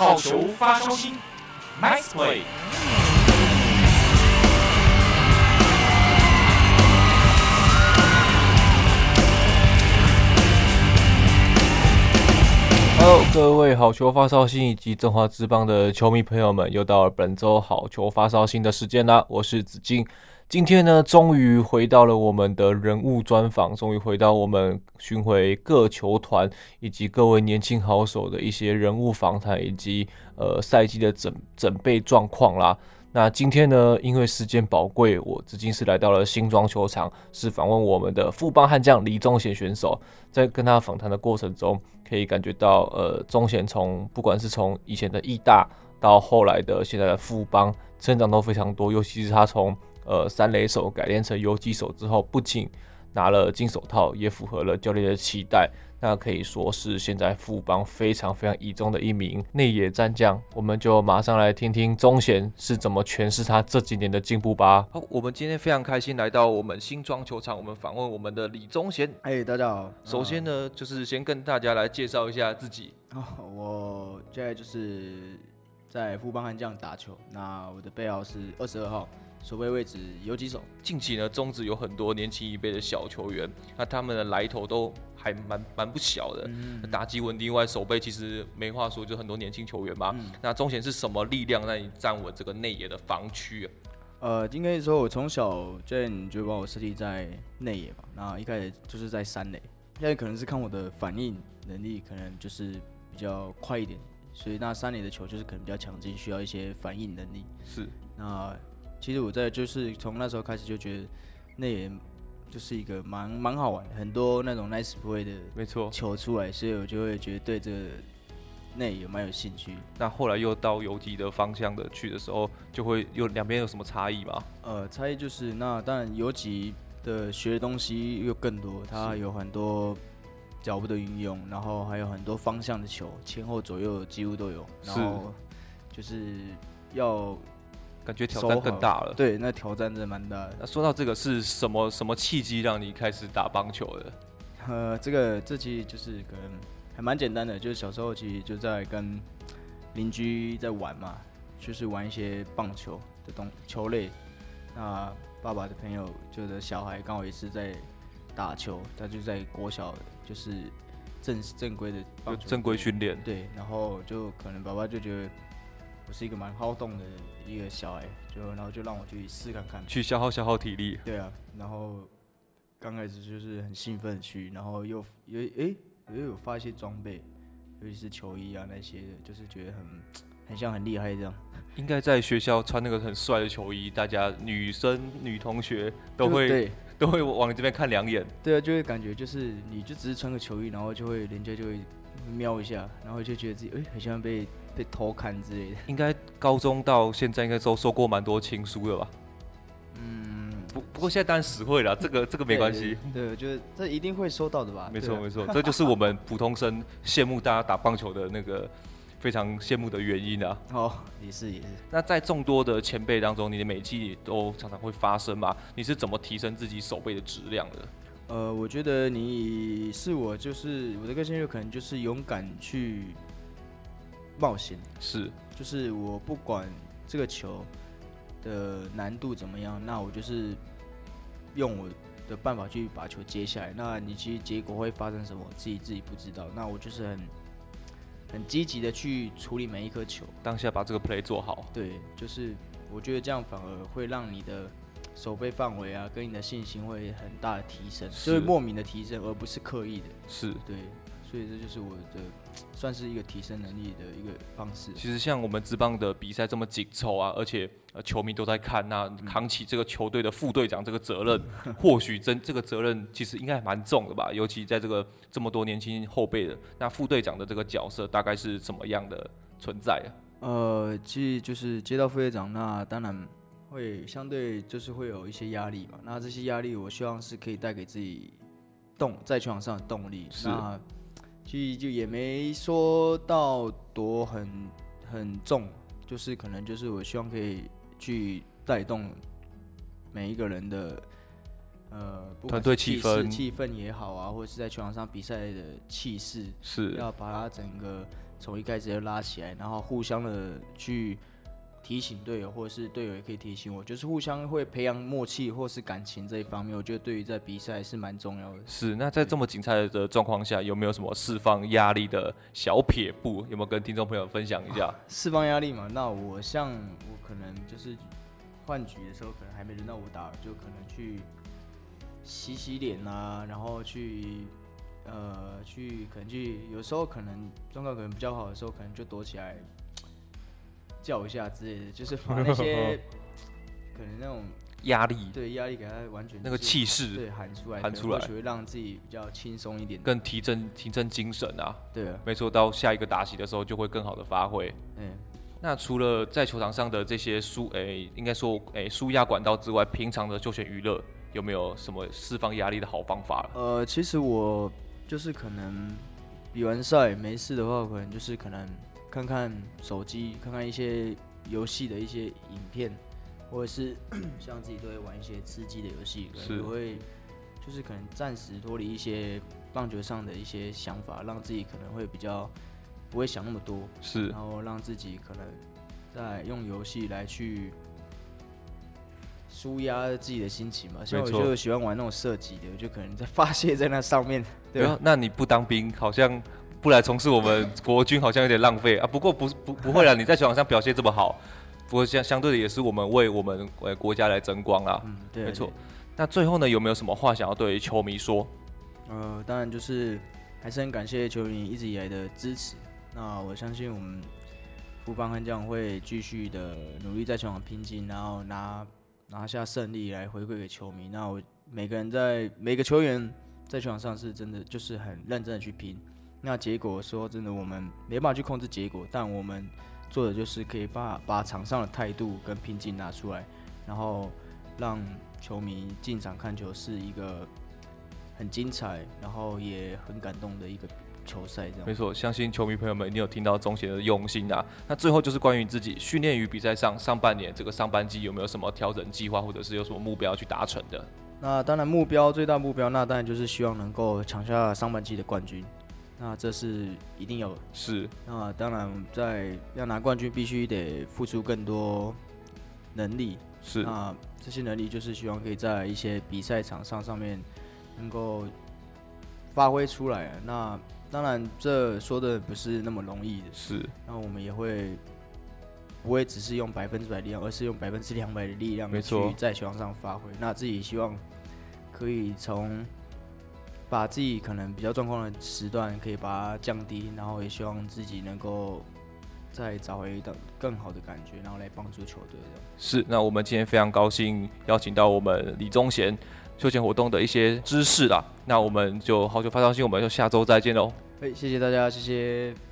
好球发烧星，Nice play。Hello，各位好球发烧星以及中华之邦的球迷朋友们，又到了本周好球发烧星的时间啦！我是子敬。今天呢，终于回到了我们的人物专访，终于回到我们巡回各球团以及各位年轻好手的一些人物访谈，以及呃赛季的准准备状况啦。那今天呢，因为时间宝贵，我至今是来到了新庄球场，是访问我们的富邦悍将李宗贤选手。在跟他访谈的过程中，可以感觉到呃，宗贤从不管是从以前的义大到后来的现在的富邦，成长都非常多，尤其是他从呃，三垒手改练成游击手之后，不仅拿了金手套，也符合了教练的期待。那可以说是现在富邦非常非常倚重的一名内野战将。我们就马上来听听宗贤是怎么诠释他这几年的进步吧。好，我们今天非常开心来到我们新庄球场，我们访问我们的李宗贤。哎，大家好。首先呢，就是先跟大家来介绍一下自己。哦，我现在就是在富邦悍将打球。那我的背号是二十二号。守备位置有几手。近期呢，中职有很多年轻一辈的小球员，那他们的来头都还蛮蛮不小的。嗯、打击稳定外，守备其实没话说，就很多年轻球员嘛。嗯、那中贤是什么力量让你站稳这个内野的防区啊？呃，应该说我从小教练就把我设立在内野嘛。那一开始就是在三垒，现在可能是看我的反应能力，可能就是比较快一点，所以那三垒的球就是可能比较强劲，需要一些反应能力。是。那其实我在就是从那时候开始就觉得那也就是一个蛮蛮好玩，很多那种 nice play 的没错球出来，所以我就会觉得对这个内野蛮有兴趣。那后来又到游击的方向的去的时候，就会有两边有什么差异吗？呃，差异就是那当然游击的学的东西又更多，它有很多脚步的运用，然后还有很多方向的球，前后左右几乎都有，然后就是要。感觉挑战更大了。对，那挑战真的蛮大的。那说到这个，是什么什么契机让你开始打棒球的？呃，这个这其实就是可能还蛮简单的，就是小时候其实就在跟邻居在玩嘛，就是玩一些棒球的东球类。那爸爸的朋友就的小孩刚好也是在打球，他就在国小就是正正规的棒球正规训练。对，然后就可能爸爸就觉得。我是一个蛮好动的一个小孩，就然后就让我去试看看，去消耗消耗体力。对啊，然后刚开始就是很兴奋去，然后又又诶又有发一些装备，尤其是球衣啊那些，就是觉得很很像很厉害这样。应该在学校穿那个很帅的球衣，大家女生女同学都会对都会往你这边看两眼。对啊，就会感觉就是你就只是穿个球衣，然后就会人家就会瞄一下，然后就觉得自己诶很像被。被偷看之类的，应该高中到现在应该都收过蛮多情书的吧？嗯，不不过现在当然实惠了，这个这个没关系。对，我觉得这一定会收到的吧？没错没错，这就是我们普通生羡慕大家打棒球的那个非常羡慕的原因啊。哦，也是也是。那在众多的前辈当中，你的每季都常常会发生嘛？你是怎么提升自己手背的质量的？呃，我觉得你是我，就是我的个性就可能就是勇敢去。冒险是，就是我不管这个球的难度怎么样，那我就是用我的办法去把球接下来。那你其实结果会发生什么，自己自己不知道。那我就是很很积极的去处理每一颗球，当下把这个 play 做好。对，就是我觉得这样反而会让你的手背范围啊，跟你的信心会很大的提升，是就是莫名的提升，而不是刻意的。是，对。所以这就是我的，算是一个提升能力的一个方式。其实像我们职棒的比赛这么紧凑啊，而且呃球迷都在看，那扛起这个球队的副队长这个责任，嗯、或许真这个责任其实应该还蛮重的吧？尤其在这个这么多年轻后辈的，那副队长的这个角色大概是怎么样的存在啊？呃，其实就是接到副队长，那当然会相对就是会有一些压力嘛。那这些压力，我希望是可以带给自己动在球场上的动力。是。那其实就也没说到多很很重，就是可能就是我希望可以去带动每一个人的呃团队气氛，气氛也好啊，或者是在球场上比赛的气势，是。要把它整个从一开始就拉起来，然后互相的去提醒队友，或者是队友也可以提醒我，就是互相会培养默契或是感情这一方面，我觉得对于在比赛是蛮重要的。是，那在这么精彩的状况下，有没有什么释放压力的小撇步？有没有跟听众朋友分享一下？释放压力嘛？那我像我可能就是换局的时候，可能还没轮到我打，就可能去洗洗脸啊，然后去。呃，去可能去，有时候可能状况可能比较好的时候，可能就躲起来叫一下之类的，就是把那些 可能那种压力，对压力给他完全那个气势对喊出来，喊出来，或许会让自己比较轻松一点，更提振提振精神啊。对啊，没错，到下一个打席的时候就会更好的发挥。嗯，那除了在球场上的这些舒，诶、欸，应该说诶舒压管道之外，平常的休闲娱乐有没有什么释放压力的好方法？呃，其实我。就是可能比完赛没事的话，可能就是可能看看手机，看看一些游戏的一些影片，或者是 像自己都会玩一些吃鸡的游戏，可能会就是可能暂时脱离一些棒球上的一些想法，让自己可能会比较不会想那么多，是，然后让自己可能在用游戏来去。舒压自己的心情嘛，所以我就喜欢玩那种射击的，我就可能在发泄在那上面。对啊，那你不当兵，好像不来从事我们国军，好像有点浪费啊。不过不不不会啦，你在球场上表现这么好，不过相相对的也是我们为我们呃国家来争光啦。嗯，对，没错。那最后呢，有没有什么话想要对球迷说？呃，当然就是还是很感谢球迷一直以来的支持。那我相信我们富邦悍将会继续的努力在球场拼劲，然后拿。拿下胜利来回馈给球迷。那我每个人在每个球员在球场上是真的就是很认真的去拼。那结果说真的，我们没办法去控制结果，但我们做的就是可以把把场上的态度跟拼劲拿出来，然后让球迷进场看球是一个很精彩，然后也很感动的一个。球赛这样，没错，相信球迷朋友们，一定有听到中协的用心啊。那最后就是关于自己训练与比赛上，上半年这个上半季有没有什么调整计划，或者是有什么目标去达成的？那当然目标最大目标，那当然就是希望能够抢下上半季的冠军。那这是一定有，是。那当然在要拿冠军，必须得付出更多能力。是。那这些能力就是希望可以在一些比赛场上上面能够发挥出来。那当然，这说的不是那么容易的。是，那我们也会不会只是用百分之百力量，而是用百分之两百的力量去在球场上发挥。那自己希望可以从把自己可能比较状况的时段可以把它降低，然后也希望自己能够再找回一个更好的感觉，然后来帮助球队。是，那我们今天非常高兴邀请到我们李宗贤。休闲活动的一些知识啦，那我们就好久发消息，我们就下周再见喽。哎，谢谢大家，谢谢。